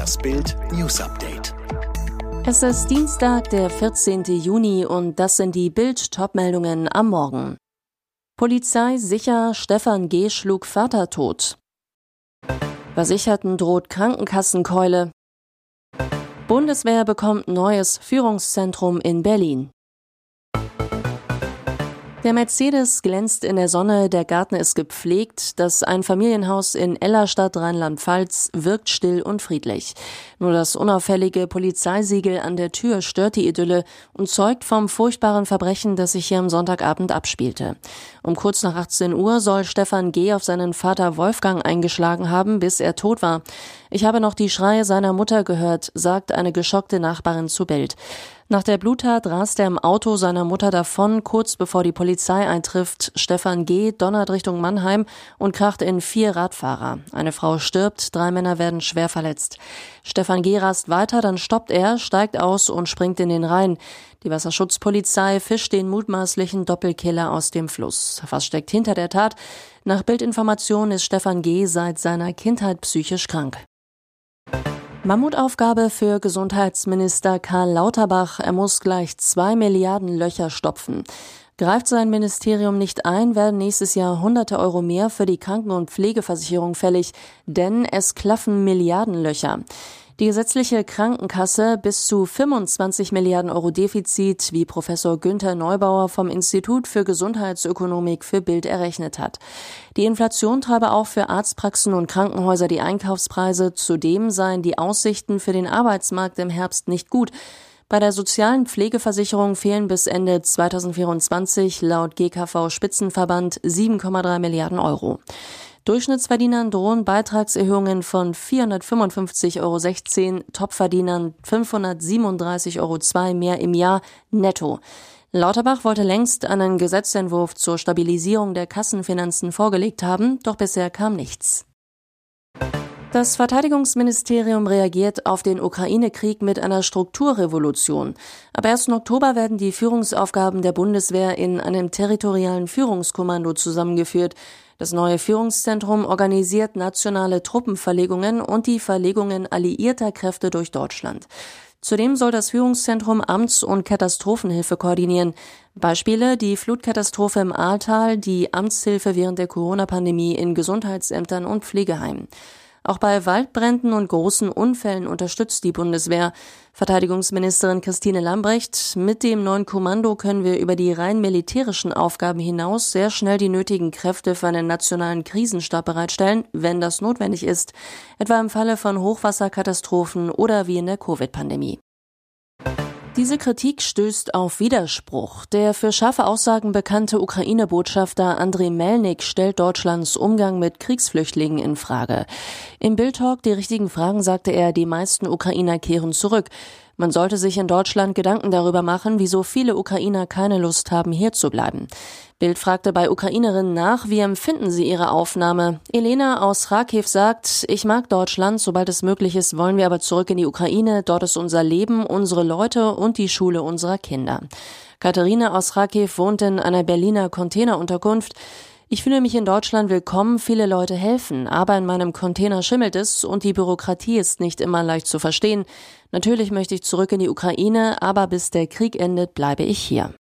Das Bild News Update. Es ist Dienstag, der 14. Juni und das sind die Bild-Top-Meldungen am Morgen. Polizei sicher, Stefan G. schlug Vater tot. Versicherten droht Krankenkassenkeule. Bundeswehr bekommt neues Führungszentrum in Berlin. Der Mercedes glänzt in der Sonne, der Garten ist gepflegt, das Einfamilienhaus in Ellerstadt Rheinland-Pfalz wirkt still und friedlich. Nur das unauffällige Polizeisiegel an der Tür stört die Idylle und zeugt vom furchtbaren Verbrechen, das sich hier am Sonntagabend abspielte. Um kurz nach 18 Uhr soll Stefan G. auf seinen Vater Wolfgang eingeschlagen haben, bis er tot war. Ich habe noch die Schreie seiner Mutter gehört, sagt eine geschockte Nachbarin zu Bild. Nach der Bluttat rast er im Auto seiner Mutter davon, kurz bevor die Polizei eintrifft. Stefan G. donnert Richtung Mannheim und kracht in vier Radfahrer. Eine Frau stirbt, drei Männer werden schwer verletzt. Stefan G. rast weiter, dann stoppt er, steigt aus und springt in den Rhein. Die Wasserschutzpolizei fischt den mutmaßlichen Doppelkiller aus dem Fluss. Was steckt hinter der Tat? Nach Bildinformation ist Stefan G. seit seiner Kindheit psychisch krank. Mammutaufgabe für Gesundheitsminister Karl Lauterbach. Er muss gleich zwei Milliarden Löcher stopfen. Greift sein Ministerium nicht ein, werden nächstes Jahr hunderte Euro mehr für die Kranken- und Pflegeversicherung fällig, denn es klaffen Milliardenlöcher. Die gesetzliche Krankenkasse bis zu 25 Milliarden Euro Defizit, wie Professor Günther Neubauer vom Institut für Gesundheitsökonomik für Bild errechnet hat. Die Inflation treibe auch für Arztpraxen und Krankenhäuser die Einkaufspreise. Zudem seien die Aussichten für den Arbeitsmarkt im Herbst nicht gut. Bei der sozialen Pflegeversicherung fehlen bis Ende 2024 laut GKV Spitzenverband 7,3 Milliarden Euro. Durchschnittsverdienern drohen Beitragserhöhungen von 455,16 Euro, Topverdienern 537,02 Euro mehr im Jahr netto. Lauterbach wollte längst einen Gesetzentwurf zur Stabilisierung der Kassenfinanzen vorgelegt haben, doch bisher kam nichts. Das Verteidigungsministerium reagiert auf den Ukraine-Krieg mit einer Strukturrevolution. Ab 1. Oktober werden die Führungsaufgaben der Bundeswehr in einem territorialen Führungskommando zusammengeführt. Das neue Führungszentrum organisiert nationale Truppenverlegungen und die Verlegungen alliierter Kräfte durch Deutschland. Zudem soll das Führungszentrum Amts- und Katastrophenhilfe koordinieren. Beispiele die Flutkatastrophe im Ahrtal, die Amtshilfe während der Corona-Pandemie in Gesundheitsämtern und Pflegeheimen. Auch bei Waldbränden und großen Unfällen unterstützt die Bundeswehr. Verteidigungsministerin Christine Lambrecht, mit dem neuen Kommando können wir über die rein militärischen Aufgaben hinaus sehr schnell die nötigen Kräfte für einen nationalen Krisenstab bereitstellen, wenn das notwendig ist, etwa im Falle von Hochwasserkatastrophen oder wie in der Covid-Pandemie. Diese Kritik stößt auf Widerspruch. Der für scharfe Aussagen bekannte Ukraine-Botschafter Andrei Melnik stellt Deutschlands Umgang mit Kriegsflüchtlingen in Frage. Im Bildtalk Die richtigen Fragen sagte er, die meisten Ukrainer kehren zurück. Man sollte sich in Deutschland Gedanken darüber machen, wieso viele Ukrainer keine Lust haben, hier zu bleiben. Bild fragte bei Ukrainerinnen nach, wie empfinden sie ihre Aufnahme. Elena aus Rakiv sagt, ich mag Deutschland, sobald es möglich ist, wollen wir aber zurück in die Ukraine. Dort ist unser Leben, unsere Leute und die Schule unserer Kinder. Katharina aus Rakiv wohnt in einer Berliner Containerunterkunft. Ich fühle mich in Deutschland willkommen, viele Leute helfen, aber in meinem Container schimmelt es und die Bürokratie ist nicht immer leicht zu verstehen. Natürlich möchte ich zurück in die Ukraine, aber bis der Krieg endet, bleibe ich hier.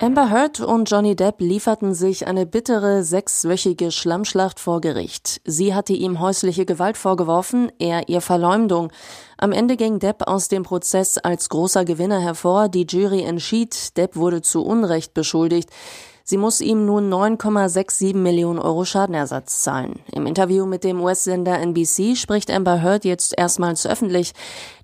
Amber Heard und Johnny Depp lieferten sich eine bittere sechswöchige Schlammschlacht vor Gericht. Sie hatte ihm häusliche Gewalt vorgeworfen, er ihr Verleumdung. Am Ende ging Depp aus dem Prozess als großer Gewinner hervor. Die Jury entschied, Depp wurde zu Unrecht beschuldigt. Sie muss ihm nun 9,67 Millionen Euro Schadenersatz zahlen. Im Interview mit dem US-Sender NBC spricht Amber Heard jetzt erstmals öffentlich.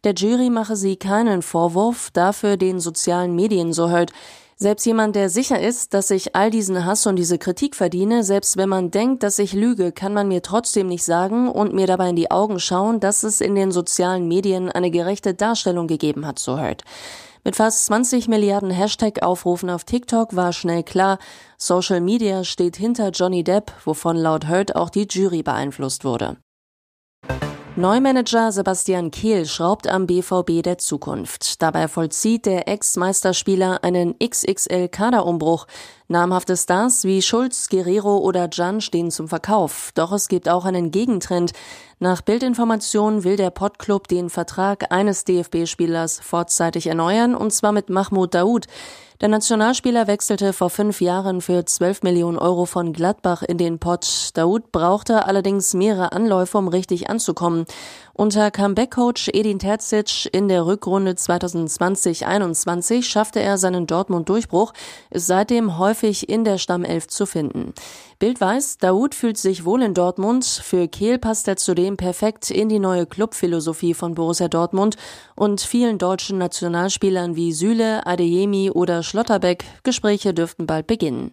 Der Jury mache sie keinen Vorwurf, dafür den sozialen Medien so hört. Selbst jemand, der sicher ist, dass ich all diesen Hass und diese Kritik verdiene, selbst wenn man denkt, dass ich lüge, kann man mir trotzdem nicht sagen und mir dabei in die Augen schauen, dass es in den sozialen Medien eine gerechte Darstellung gegeben hat, so hört. Mit fast 20 Milliarden Hashtag-Aufrufen auf TikTok war schnell klar, Social Media steht hinter Johnny Depp, wovon laut Heard auch die Jury beeinflusst wurde. Neumanager Sebastian Kehl schraubt am BVB der Zukunft. Dabei vollzieht der Ex-Meisterspieler einen XXL-Kaderumbruch. Namhafte Stars wie Schulz, Guerrero oder Jan stehen zum Verkauf. Doch es gibt auch einen Gegentrend. Nach Bildinformationen will der Pottclub den Vertrag eines DFB-Spielers vorzeitig erneuern, und zwar mit Mahmoud Daoud. Der Nationalspieler wechselte vor fünf Jahren für 12 Millionen Euro von Gladbach in den Pott. Daoud brauchte allerdings mehrere Anläufe, um richtig anzukommen. Unter Comeback-Coach Edin Terzic in der Rückrunde 2020-21 schaffte er seinen Dortmund-Durchbruch, ist seitdem häufig in der Stammelf zu finden. Bild weiß, Daoud fühlt sich wohl in Dortmund. Für Kehl passt er zudem perfekt in die neue Clubphilosophie von Borussia Dortmund und vielen deutschen Nationalspielern wie Süle, Adeyemi oder Schlotterbeck. Gespräche dürften bald beginnen.